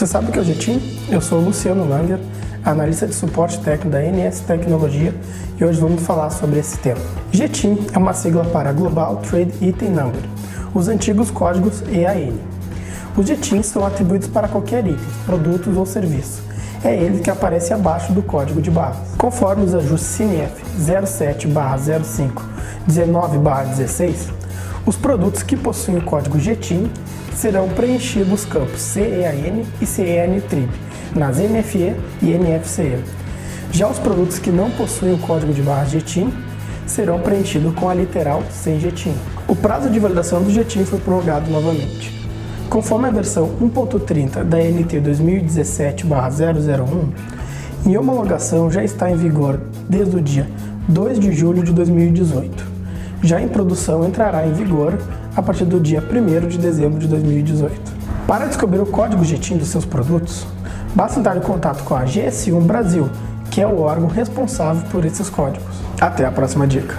Você sabe o que é o GTIM? Eu sou o Luciano Langer, analista de suporte técnico da NS Tecnologia e hoje vamos falar sobre esse tema. GTIM é uma sigla para Global Trade Item Number, os antigos códigos EAN. Os GTIMs são atribuídos para qualquer item, produtos ou serviço. É ele que aparece abaixo do código de barras. Conforme os ajustes CINEF 07/05 19/16, os produtos que possuem o código GTIM serão preenchidos os campos CEAN e CEN-TRIB nas NFE e NFCE. Já os produtos que não possuem o código de barras GTIM serão preenchidos com a literal sem GTIM. O prazo de validação do GTIM foi prorrogado novamente. Conforme a versão 1.30 da NT 2017-001, em homologação já está em vigor desde o dia 2 de julho de 2018. Já em produção entrará em vigor a partir do dia 1 de dezembro de 2018. Para descobrir o código GTIM dos seus produtos, basta entrar em contato com a GS1 Brasil, que é o órgão responsável por esses códigos. Até a próxima dica!